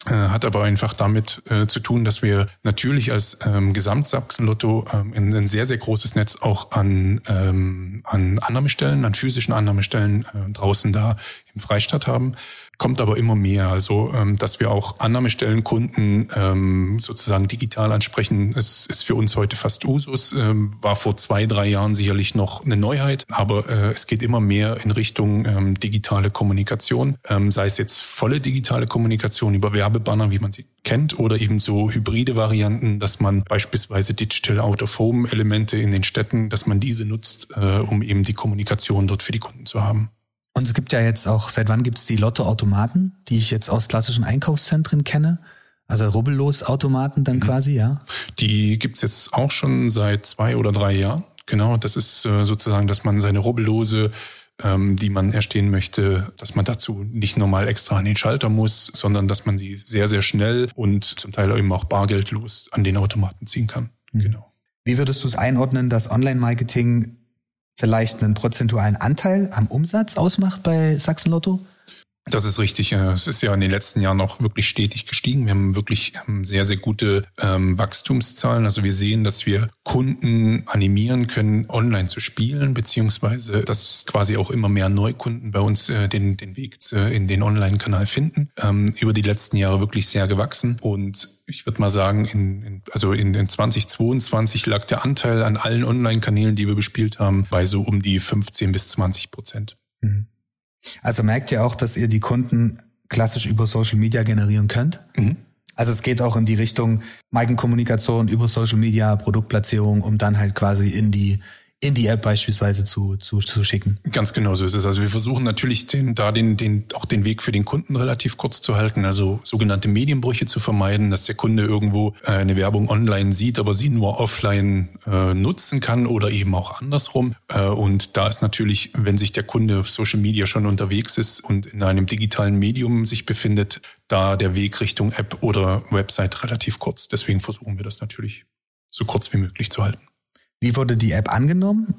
Äh, hat aber einfach damit äh, zu tun, dass wir natürlich als ähm, Gesamtsachsen-Lotto ähm, ein, ein, sehr, sehr großes Netz auch an, ähm, an Annahmestellen, an physischen Annahmestellen äh, draußen da im Freistaat haben kommt aber immer mehr. Also, ähm, dass wir auch Annahmestellen Kunden ähm, sozusagen digital ansprechen, ist, ist für uns heute fast Usus. Ähm, war vor zwei, drei Jahren sicherlich noch eine Neuheit, aber äh, es geht immer mehr in Richtung ähm, digitale Kommunikation, ähm, sei es jetzt volle digitale Kommunikation über Werbebanner, wie man sie kennt, oder eben so hybride Varianten, dass man beispielsweise Digital Out of Home Elemente in den Städten, dass man diese nutzt, äh, um eben die Kommunikation dort für die Kunden zu haben. Und es gibt ja jetzt auch, seit wann gibt es die Lottoautomaten, die ich jetzt aus klassischen Einkaufszentren kenne? Also Rubbellos-Automaten dann mhm. quasi, ja? Die gibt's jetzt auch schon seit zwei oder drei Jahren. Genau, das ist äh, sozusagen, dass man seine Rubbellose, ähm, die man erstehen möchte, dass man dazu nicht normal extra an den Schalter muss, sondern dass man sie sehr, sehr schnell und zum Teil eben auch bargeldlos an den Automaten ziehen kann. Mhm. Genau. Wie würdest du es einordnen, dass Online-Marketing vielleicht einen prozentualen Anteil am Umsatz ausmacht bei Sachsen Lotto? Das ist richtig. Es ist ja in den letzten Jahren auch wirklich stetig gestiegen. Wir haben wirklich ähm, sehr, sehr gute ähm, Wachstumszahlen. Also wir sehen, dass wir Kunden animieren können, online zu spielen, beziehungsweise dass quasi auch immer mehr Neukunden bei uns äh, den, den Weg äh, in den Online-Kanal finden. Ähm, über die letzten Jahre wirklich sehr gewachsen. Und ich würde mal sagen, in, in, also in, in 2022 lag der Anteil an allen Online-Kanälen, die wir bespielt haben, bei so um die 15 bis 20 Prozent. Mhm. Also merkt ihr auch, dass ihr die Kunden klassisch über Social Media generieren könnt? Mhm. Also es geht auch in die Richtung Markenkommunikation über Social Media, Produktplatzierung, um dann halt quasi in die in die App beispielsweise zu, zu, zu schicken. Ganz genau so ist es. Also wir versuchen natürlich den, da den, den, auch den Weg für den Kunden relativ kurz zu halten, also sogenannte Medienbrüche zu vermeiden, dass der Kunde irgendwo äh, eine Werbung online sieht, aber sie nur offline äh, nutzen kann oder eben auch andersrum. Äh, und da ist natürlich, wenn sich der Kunde auf Social Media schon unterwegs ist und in einem digitalen Medium sich befindet, da der Weg Richtung App oder Website relativ kurz. Deswegen versuchen wir das natürlich so kurz wie möglich zu halten. Wie wurde die App angenommen?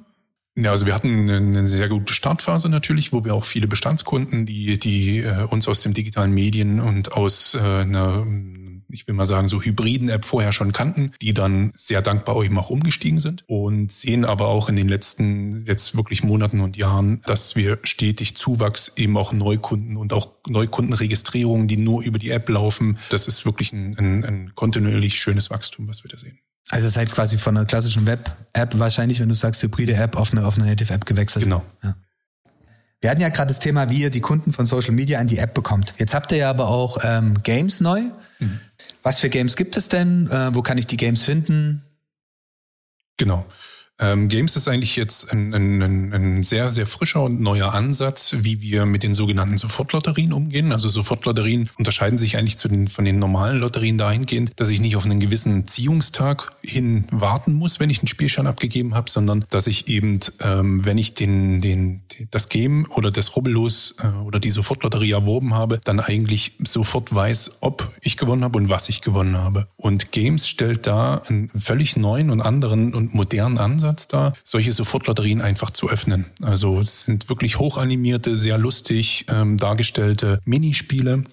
Ja, also wir hatten eine sehr gute Startphase natürlich, wo wir auch viele Bestandskunden, die, die äh, uns aus dem digitalen Medien und aus äh, einer ich will mal sagen, so hybriden App vorher schon kannten, die dann sehr dankbar eben auch umgestiegen sind und sehen aber auch in den letzten jetzt wirklich Monaten und Jahren, dass wir stetig Zuwachs eben auch Neukunden und auch Neukundenregistrierungen, die nur über die App laufen. Das ist wirklich ein, ein, ein kontinuierlich schönes Wachstum, was wir da sehen. Also es ist halt quasi von einer klassischen Web-App wahrscheinlich, wenn du sagst hybride App, auf eine, auf eine Native-App gewechselt. Genau. Ja. Wir hatten ja gerade das Thema, wie ihr die Kunden von Social Media an die App bekommt. Jetzt habt ihr ja aber auch ähm, Games neu. Mhm. Was für Games gibt es denn? Äh, wo kann ich die Games finden? Genau. Ähm, Games ist eigentlich jetzt ein, ein, ein sehr, sehr frischer und neuer Ansatz, wie wir mit den sogenannten Sofortlotterien umgehen. Also Sofortlotterien unterscheiden sich eigentlich zu den, von den normalen Lotterien dahingehend, dass ich nicht auf einen gewissen Ziehungstag hin warten muss, wenn ich einen Spielschein abgegeben habe, sondern dass ich eben, ähm, wenn ich den, den, das Game oder das Rubbellos äh, oder die Sofortlotterie erworben habe, dann eigentlich sofort weiß, ob ich gewonnen habe und was ich gewonnen habe. Und Games stellt da einen völlig neuen und anderen und modernen Ansatz Ansatz da, solche Sofortlotterien einfach zu öffnen. Also es sind wirklich hochanimierte, sehr lustig ähm, dargestellte Minispiele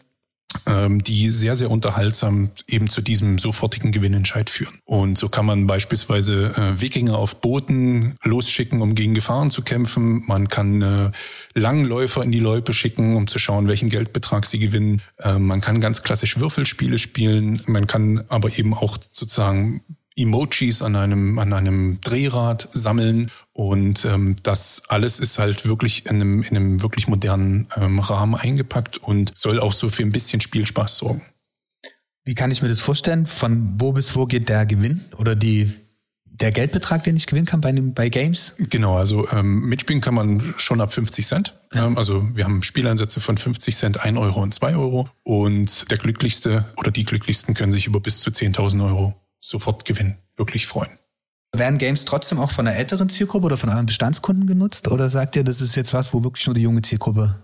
ähm, die sehr, sehr unterhaltsam eben zu diesem sofortigen Gewinnentscheid führen. Und so kann man beispielsweise äh, Wikinger auf Booten losschicken, um gegen Gefahren zu kämpfen. Man kann äh, Langläufer in die Loipe schicken, um zu schauen, welchen Geldbetrag sie gewinnen. Äh, man kann ganz klassisch Würfelspiele spielen. Man kann aber eben auch sozusagen Emojis an einem, an einem Drehrad sammeln. Und ähm, das alles ist halt wirklich in einem, in einem wirklich modernen ähm, Rahmen eingepackt und soll auch so für ein bisschen Spielspaß sorgen. Wie kann ich mir das vorstellen? Von wo bis wo geht der Gewinn oder die der Geldbetrag, den ich gewinnen kann bei, bei Games? Genau, also ähm, mitspielen kann man schon ab 50 Cent. Ja. Ähm, also wir haben Spieleinsätze von 50 Cent, 1 Euro und 2 Euro. Und der Glücklichste oder die Glücklichsten können sich über bis zu 10.000 Euro Sofortgewinn wirklich freuen. Werden Games trotzdem auch von einer älteren Zielgruppe oder von euren Bestandskunden genutzt? Oder sagt ihr, das ist jetzt was, wo wirklich nur die junge Zielgruppe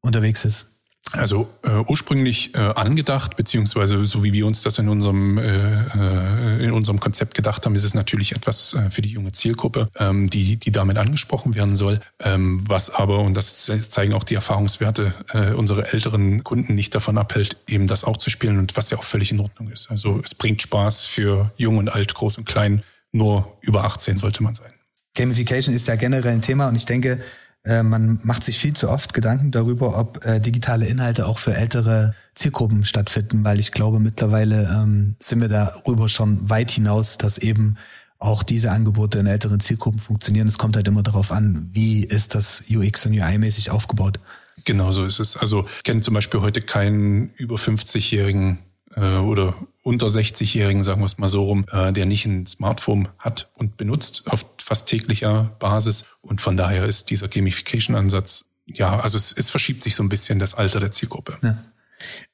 unterwegs ist? Also äh, ursprünglich äh, angedacht, beziehungsweise so wie wir uns das in unserem äh, äh, in unserem Konzept gedacht haben, ist es natürlich etwas äh, für die junge Zielgruppe, ähm, die die damit angesprochen werden soll. Ähm, was aber und das zeigen auch die Erfahrungswerte äh, unsere älteren Kunden nicht davon abhält, eben das auch zu spielen und was ja auch völlig in Ordnung ist. Also es bringt Spaß für jung und alt, groß und klein. Nur über 18 sollte man sein. Gamification ist ja generell ein Thema und ich denke, äh, man macht sich viel zu oft Gedanken darüber, ob äh, digitale Inhalte auch für ältere Zielgruppen stattfinden, weil ich glaube, mittlerweile ähm, sind wir darüber schon weit hinaus, dass eben auch diese Angebote in älteren Zielgruppen funktionieren. Es kommt halt immer darauf an, wie ist das UX und UI-mäßig aufgebaut. Genau so ist es. Also ich kenne zum Beispiel heute keinen über 50-jährigen äh, oder unter 60-Jährigen, sagen wir es mal so rum, äh, der nicht ein Smartphone hat und benutzt auf fast täglicher Basis. Und von daher ist dieser Gamification-Ansatz, ja, also es, es verschiebt sich so ein bisschen das Alter der Zielgruppe. Ja.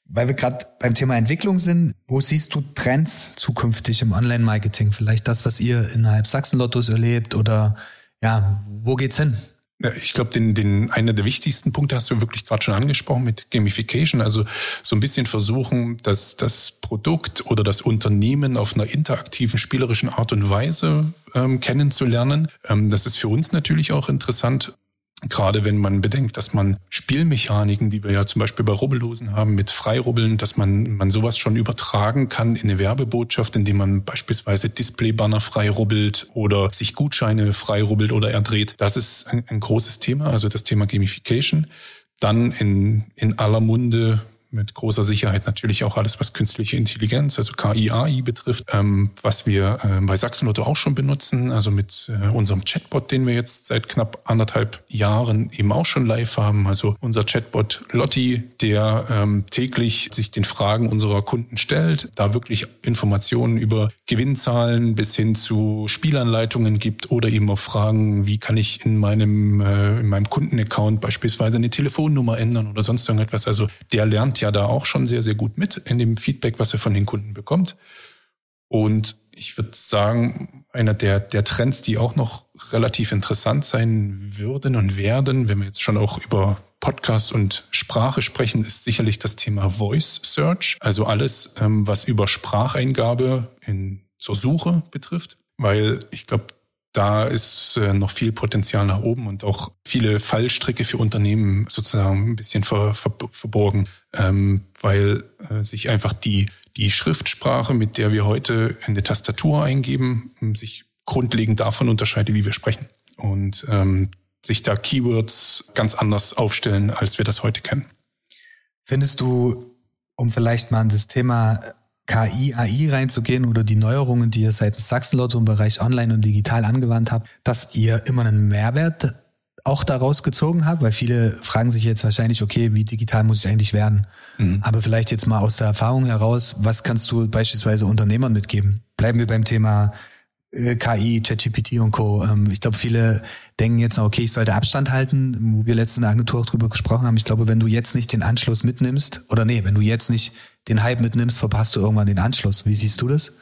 Weil wir gerade beim Thema Entwicklung sind, wo siehst du Trends zukünftig im Online-Marketing? Vielleicht das, was ihr innerhalb Sachsen-Lottos erlebt oder ja, wo geht's hin? Ich glaube, den, den einer der wichtigsten Punkte hast du wirklich gerade schon angesprochen mit Gamification. Also so ein bisschen versuchen, dass das Produkt oder das Unternehmen auf einer interaktiven, spielerischen Art und Weise ähm, kennenzulernen. Ähm, das ist für uns natürlich auch interessant, Gerade wenn man bedenkt, dass man Spielmechaniken, die wir ja zum Beispiel bei Rubbellosen haben, mit Freirubbeln, dass man, man sowas schon übertragen kann in eine Werbebotschaft, indem man beispielsweise Displaybanner freirubbelt oder sich Gutscheine freirubbelt oder erdreht. Das ist ein, ein großes Thema, also das Thema Gamification. Dann in, in aller Munde mit großer Sicherheit natürlich auch alles, was künstliche Intelligenz, also KI, AI betrifft, ähm, was wir äh, bei Sachsenlotto auch schon benutzen, also mit äh, unserem Chatbot, den wir jetzt seit knapp anderthalb Jahren eben auch schon live haben. Also unser Chatbot Lotti, der ähm, täglich sich den Fragen unserer Kunden stellt, da wirklich Informationen über Gewinnzahlen bis hin zu Spielanleitungen gibt oder eben auch Fragen, wie kann ich in meinem, äh, in meinem Kundenaccount beispielsweise eine Telefonnummer ändern oder sonst irgendetwas. Also der lernt ja da auch schon sehr, sehr gut mit in dem Feedback, was er von den Kunden bekommt. Und ich würde sagen, einer der, der Trends, die auch noch relativ interessant sein würden und werden, wenn wir jetzt schon auch über Podcast und Sprache sprechen, ist sicherlich das Thema Voice Search. Also alles, ähm, was über Spracheingabe in, zur Suche betrifft. Weil ich glaube, da ist äh, noch viel Potenzial nach oben und auch viele Fallstricke für Unternehmen sozusagen ein bisschen ver, ver, verborgen, ähm, weil äh, sich einfach die, die Schriftsprache, mit der wir heute in der Tastatur eingeben, sich grundlegend davon unterscheidet, wie wir sprechen. Und ähm, sich da Keywords ganz anders aufstellen, als wir das heute kennen. Findest du, um vielleicht mal an das Thema KI, AI reinzugehen oder die Neuerungen, die ihr seitens Sachsenlotto im Bereich Online und digital angewandt habt, dass ihr immer einen Mehrwert auch daraus gezogen habt? Weil viele fragen sich jetzt wahrscheinlich, okay, wie digital muss ich eigentlich werden? Mhm. Aber vielleicht jetzt mal aus der Erfahrung heraus, was kannst du beispielsweise Unternehmern mitgeben? Bleiben wir beim Thema äh, KI, ChatGPT und Co. Ähm, ich glaube, viele denken jetzt noch, okay, ich sollte Abstand halten, wo wir der Agentur auch drüber gesprochen haben. Ich glaube, wenn du jetzt nicht den Anschluss mitnimmst, oder nee, wenn du jetzt nicht den Hype mitnimmst, verpasst du irgendwann den Anschluss. Wie siehst du das?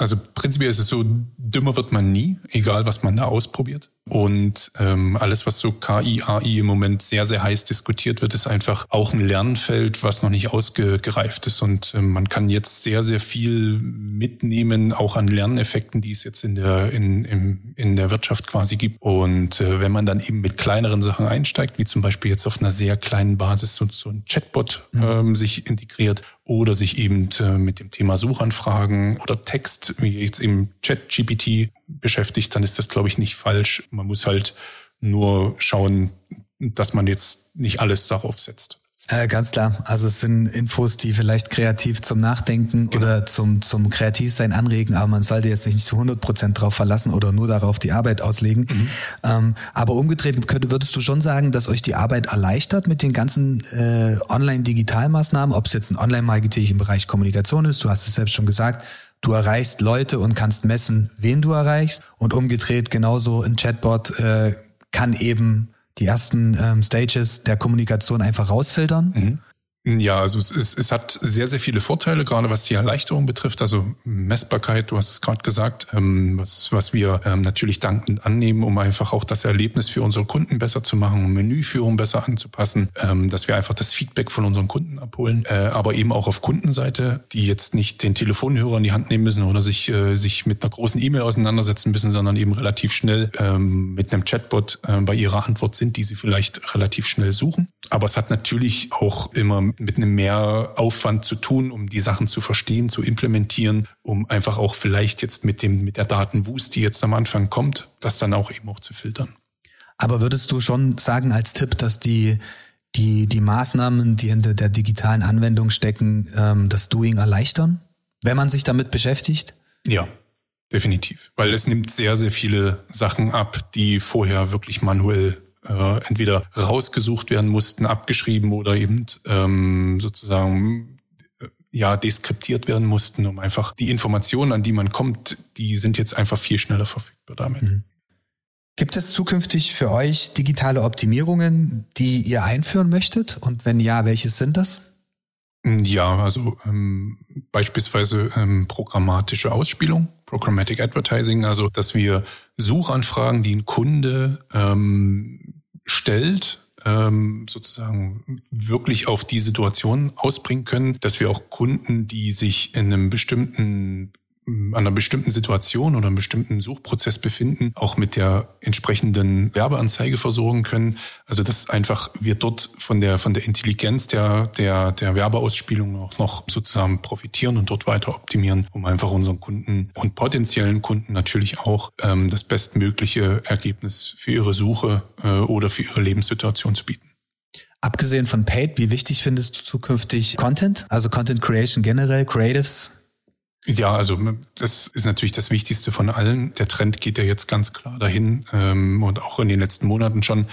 Also prinzipiell ist es so, dümmer wird man nie, egal was man da ausprobiert. Und ähm, alles, was so KI, AI im Moment sehr, sehr heiß diskutiert wird, ist einfach auch ein Lernfeld, was noch nicht ausgereift ist. Und ähm, man kann jetzt sehr, sehr viel mitnehmen, auch an Lerneffekten, die es jetzt in der, in, in, in der Wirtschaft quasi gibt. Und äh, wenn man dann eben mit kleineren Sachen einsteigt, wie zum Beispiel jetzt auf einer sehr kleinen Basis so, so ein Chatbot mhm. ähm, sich integriert oder sich eben äh, mit dem Thema Suchanfragen oder Text, wie jetzt im Chat-GPT beschäftigt, dann ist das, glaube ich, nicht falsch. Man muss halt nur schauen, dass man jetzt nicht alles darauf setzt. Äh, ganz klar. Also es sind Infos, die vielleicht kreativ zum Nachdenken genau. oder zum, zum Kreativsein anregen, aber man sollte jetzt nicht zu 100 Prozent drauf verlassen oder nur darauf die Arbeit auslegen. Mhm. Ähm, aber umgedreht könnte, würdest du schon sagen, dass euch die Arbeit erleichtert mit den ganzen äh, Online-Digitalmaßnahmen, ob es jetzt ein Online-Marketing im Bereich Kommunikation ist, du hast es selbst schon gesagt, Du erreichst Leute und kannst messen, wen du erreichst. Und umgedreht genauso ein Chatbot äh, kann eben die ersten ähm, Stages der Kommunikation einfach rausfiltern. Mhm. Ja, also es, es, es hat sehr, sehr viele Vorteile, gerade was die Erleichterung betrifft. Also Messbarkeit, du hast es gerade gesagt, ähm, was, was wir ähm, natürlich dankend annehmen, um einfach auch das Erlebnis für unsere Kunden besser zu machen, um Menüführung besser anzupassen, ähm, dass wir einfach das Feedback von unseren Kunden abholen, äh, aber eben auch auf Kundenseite, die jetzt nicht den Telefonhörer in die Hand nehmen müssen oder sich, äh, sich mit einer großen E-Mail auseinandersetzen müssen, sondern eben relativ schnell ähm, mit einem Chatbot äh, bei ihrer Antwort sind, die sie vielleicht relativ schnell suchen. Aber es hat natürlich auch immer mit einem mehr Aufwand zu tun, um die Sachen zu verstehen, zu implementieren, um einfach auch vielleicht jetzt mit dem, mit der Datenwust, die jetzt am Anfang kommt, das dann auch eben auch zu filtern. Aber würdest du schon sagen als Tipp, dass die, die, die Maßnahmen, die hinter der digitalen Anwendung stecken, ähm, das Doing erleichtern, wenn man sich damit beschäftigt? Ja, definitiv. Weil es nimmt sehr, sehr viele Sachen ab, die vorher wirklich manuell äh, entweder rausgesucht werden mussten, abgeschrieben oder eben ähm, sozusagen äh, ja deskriptiert werden mussten, um einfach die Informationen, an die man kommt, die sind jetzt einfach viel schneller verfügbar damit. Mhm. Gibt es zukünftig für euch digitale Optimierungen, die ihr einführen möchtet? Und wenn ja, welches sind das? Ja, also ähm, beispielsweise ähm, programmatische Ausspielung, Programmatic Advertising, also dass wir Suchanfragen, die ein Kunde ähm, stellt, ähm, sozusagen wirklich auf die Situation ausbringen können, dass wir auch Kunden, die sich in einem bestimmten an einer bestimmten Situation oder einem bestimmten Suchprozess befinden, auch mit der entsprechenden Werbeanzeige versorgen können. Also dass einfach wir dort von der von der Intelligenz der der der Werbeausspielung auch noch sozusagen profitieren und dort weiter optimieren, um einfach unseren Kunden und potenziellen Kunden natürlich auch ähm, das bestmögliche Ergebnis für ihre Suche äh, oder für ihre Lebenssituation zu bieten. Abgesehen von Paid, wie wichtig findest du zukünftig Content? Also Content Creation generell, Creatives? Ja, also das ist natürlich das Wichtigste von allen. Der Trend geht ja jetzt ganz klar dahin ähm, und auch in den letzten Monaten schon.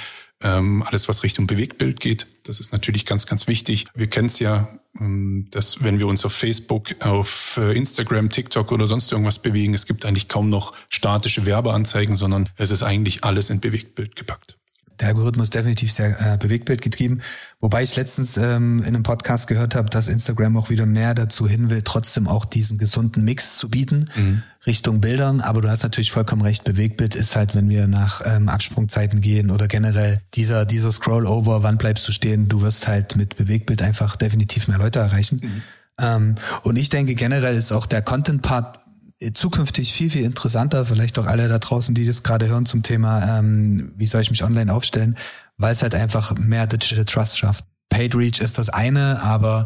Ähm, alles, was Richtung Bewegtbild geht, das ist natürlich ganz, ganz wichtig. Wir kennen es ja, ähm, dass wenn wir uns auf Facebook, auf äh, Instagram, TikTok oder sonst irgendwas bewegen, es gibt eigentlich kaum noch statische Werbeanzeigen, sondern es ist eigentlich alles in Bewegtbild gepackt der Algorithmus definitiv sehr äh, Bewegtbild getrieben. Wobei ich letztens ähm, in einem Podcast gehört habe, dass Instagram auch wieder mehr dazu hin will, trotzdem auch diesen gesunden Mix zu bieten mhm. Richtung Bildern. Aber du hast natürlich vollkommen recht, Bewegtbild ist halt, wenn wir nach ähm, Absprungzeiten gehen oder generell dieser, dieser Scroll-Over, wann bleibst du stehen, du wirst halt mit Bewegtbild einfach definitiv mehr Leute erreichen. Mhm. Ähm, und ich denke generell ist auch der Content-Part zukünftig viel, viel interessanter, vielleicht auch alle da draußen, die das gerade hören zum Thema, ähm, wie soll ich mich online aufstellen, weil es halt einfach mehr Digital Trust schafft. Paid Reach ist das eine, aber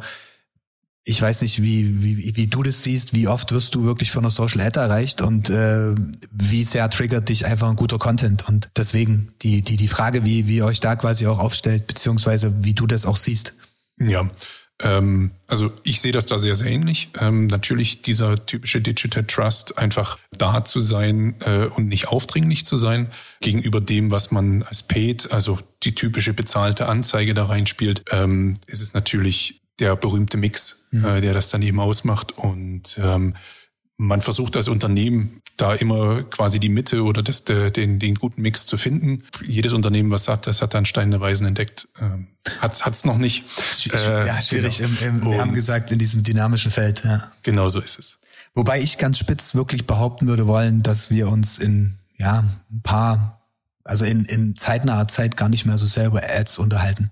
ich weiß nicht, wie, wie, wie du das siehst, wie oft wirst du wirklich von einer Social Ad erreicht und äh, wie sehr triggert dich einfach ein guter Content. Und deswegen die, die, die Frage, wie, wie ihr euch da quasi auch aufstellt, beziehungsweise wie du das auch siehst. Ja, ähm, also ich sehe das da sehr, sehr ähnlich. Ähm, natürlich dieser typische Digital Trust, einfach da zu sein äh, und nicht aufdringlich zu sein gegenüber dem, was man als Paid, also die typische bezahlte Anzeige da reinspielt, ähm, ist es natürlich der berühmte Mix, mhm. äh, der das dann eben ausmacht. Und ähm, man versucht als Unternehmen da immer quasi die Mitte oder das, den, den guten Mix zu finden. Jedes Unternehmen, was sagt, das hat dann Steine Weisen entdeckt, ähm, hat es noch nicht. Äh, ja, schwierig. Genau. Im, im, wir haben gesagt, in diesem dynamischen Feld. Ja. Genau so ist es. Wobei ich ganz spitz wirklich behaupten würde wollen, dass wir uns in ja ein paar, also in, in zeitnaher Zeit gar nicht mehr so sehr über Ads unterhalten.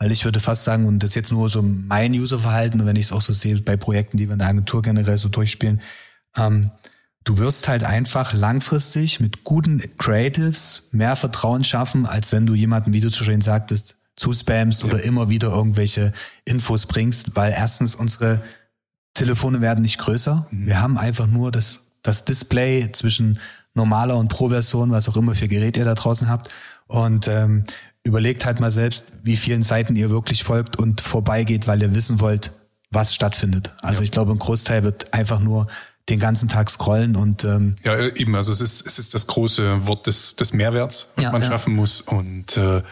Weil ich würde fast sagen, und das ist jetzt nur so mein Userverhalten, und wenn ich es auch so sehe bei Projekten, die wir in der Agentur generell so durchspielen, ähm, du wirst halt einfach langfristig mit guten Creatives mehr Vertrauen schaffen, als wenn du jemanden, wie du zu schön sagtest, zuspamst ja. oder immer wieder irgendwelche Infos bringst, weil erstens unsere Telefone werden nicht größer. Mhm. Wir haben einfach nur das, das Display zwischen normaler und Pro-Version, was auch immer für Gerät ihr da draußen habt. Und ähm, überlegt halt mal selbst, wie vielen Seiten ihr wirklich folgt und vorbeigeht, weil ihr wissen wollt, was stattfindet. Also ja. ich glaube, ein Großteil wird einfach nur den ganzen Tag scrollen und ähm, ja eben also es ist es ist das große Wort des des Mehrwerts was ja, man ja. schaffen muss und äh,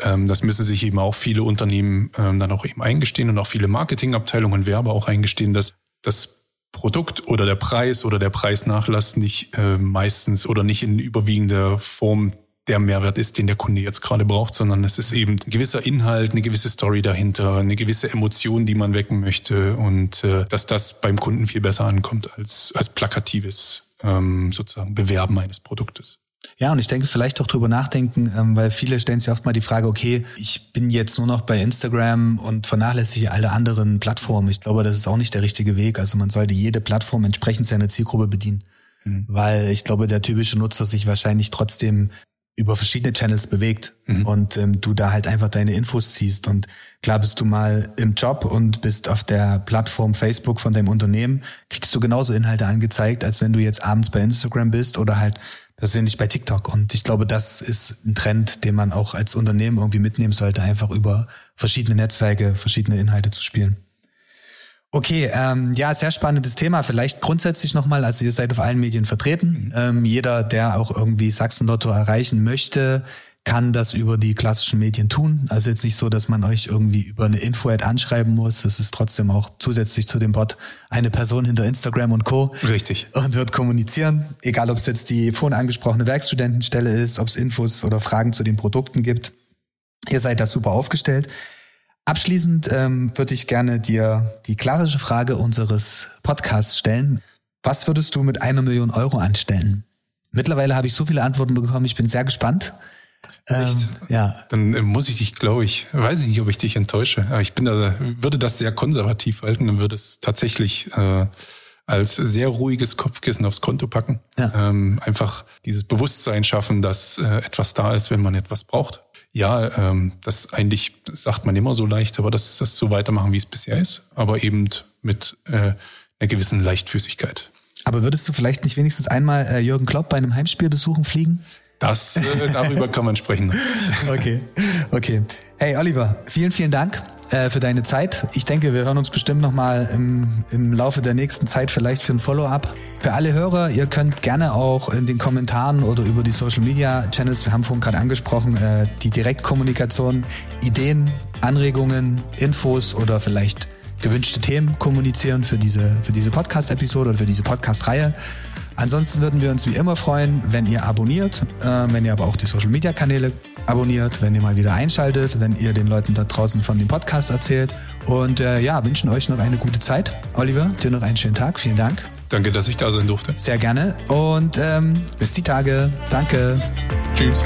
ähm, das müssen sich eben auch viele Unternehmen ähm, dann auch eben eingestehen und auch viele Marketingabteilungen und Werbe auch eingestehen dass das Produkt oder der Preis oder der Preisnachlass nicht äh, meistens oder nicht in überwiegender Form der Mehrwert ist, den der Kunde jetzt gerade braucht, sondern es ist eben ein gewisser Inhalt, eine gewisse Story dahinter, eine gewisse Emotion, die man wecken möchte und äh, dass das beim Kunden viel besser ankommt als, als plakatives ähm, sozusagen Bewerben eines Produktes. Ja, und ich denke, vielleicht auch drüber nachdenken, ähm, weil viele stellen sich oft mal die Frage, okay, ich bin jetzt nur noch bei Instagram und vernachlässige alle anderen Plattformen. Ich glaube, das ist auch nicht der richtige Weg. Also man sollte jede Plattform entsprechend seiner Zielgruppe bedienen. Mhm. Weil ich glaube, der typische Nutzer sich wahrscheinlich trotzdem über verschiedene Channels bewegt mhm. und ähm, du da halt einfach deine Infos ziehst. Und klar bist du mal im Job und bist auf der Plattform Facebook von deinem Unternehmen, kriegst du genauso Inhalte angezeigt, als wenn du jetzt abends bei Instagram bist oder halt persönlich bei TikTok. Und ich glaube, das ist ein Trend, den man auch als Unternehmen irgendwie mitnehmen sollte, einfach über verschiedene Netzwerke, verschiedene Inhalte zu spielen. Okay, ähm, ja, sehr spannendes Thema. Vielleicht grundsätzlich nochmal, also ihr seid auf allen Medien vertreten. Mhm. Ähm, jeder, der auch irgendwie Sachsen-Lotto erreichen möchte, kann das über die klassischen Medien tun. Also jetzt nicht so, dass man euch irgendwie über eine Info-Ad anschreiben muss. Es ist trotzdem auch zusätzlich zu dem Bot eine Person hinter Instagram und Co. Richtig. Und wird kommunizieren. Egal, ob es jetzt die vorhin angesprochene Werkstudentenstelle ist, ob es Infos oder Fragen zu den Produkten gibt. Ihr seid da super aufgestellt. Abschließend ähm, würde ich gerne dir die klassische Frage unseres Podcasts stellen. Was würdest du mit einer Million Euro anstellen? Mittlerweile habe ich so viele Antworten bekommen, ich bin sehr gespannt. Echt? Ähm, ja. Dann äh, muss ich dich, glaube ich, weiß ich nicht, ob ich dich enttäusche. Aber ich bin da, würde das sehr konservativ halten und würde es tatsächlich äh, als sehr ruhiges Kopfkissen aufs Konto packen. Ja. Ähm, einfach dieses Bewusstsein schaffen, dass äh, etwas da ist, wenn man etwas braucht. Ja, ähm, das eigentlich das sagt man immer so leicht, aber das, das so weitermachen, wie es bisher ist, aber eben mit äh, einer gewissen Leichtfüßigkeit. Aber würdest du vielleicht nicht wenigstens einmal äh, Jürgen Klopp bei einem Heimspiel besuchen fliegen? Das, äh, darüber kann man sprechen. okay, okay. Hey Oliver, vielen, vielen Dank äh, für deine Zeit. Ich denke, wir hören uns bestimmt nochmal im, im Laufe der nächsten Zeit vielleicht für ein Follow-up. Für alle Hörer, ihr könnt gerne auch in den Kommentaren oder über die Social Media Channels, wir haben vorhin gerade angesprochen, äh, die Direktkommunikation, Ideen, Anregungen, Infos oder vielleicht gewünschte Themen kommunizieren für diese, für diese Podcast-Episode oder für diese Podcast-Reihe. Ansonsten würden wir uns wie immer freuen, wenn ihr abonniert, äh, wenn ihr aber auch die Social-Media-Kanäle abonniert, wenn ihr mal wieder einschaltet, wenn ihr den Leuten da draußen von dem Podcast erzählt. Und äh, ja, wünschen euch noch eine gute Zeit. Oliver, dir noch einen schönen Tag. Vielen Dank. Danke, dass ich da sein durfte. Sehr gerne. Und ähm, bis die Tage. Danke. Tschüss.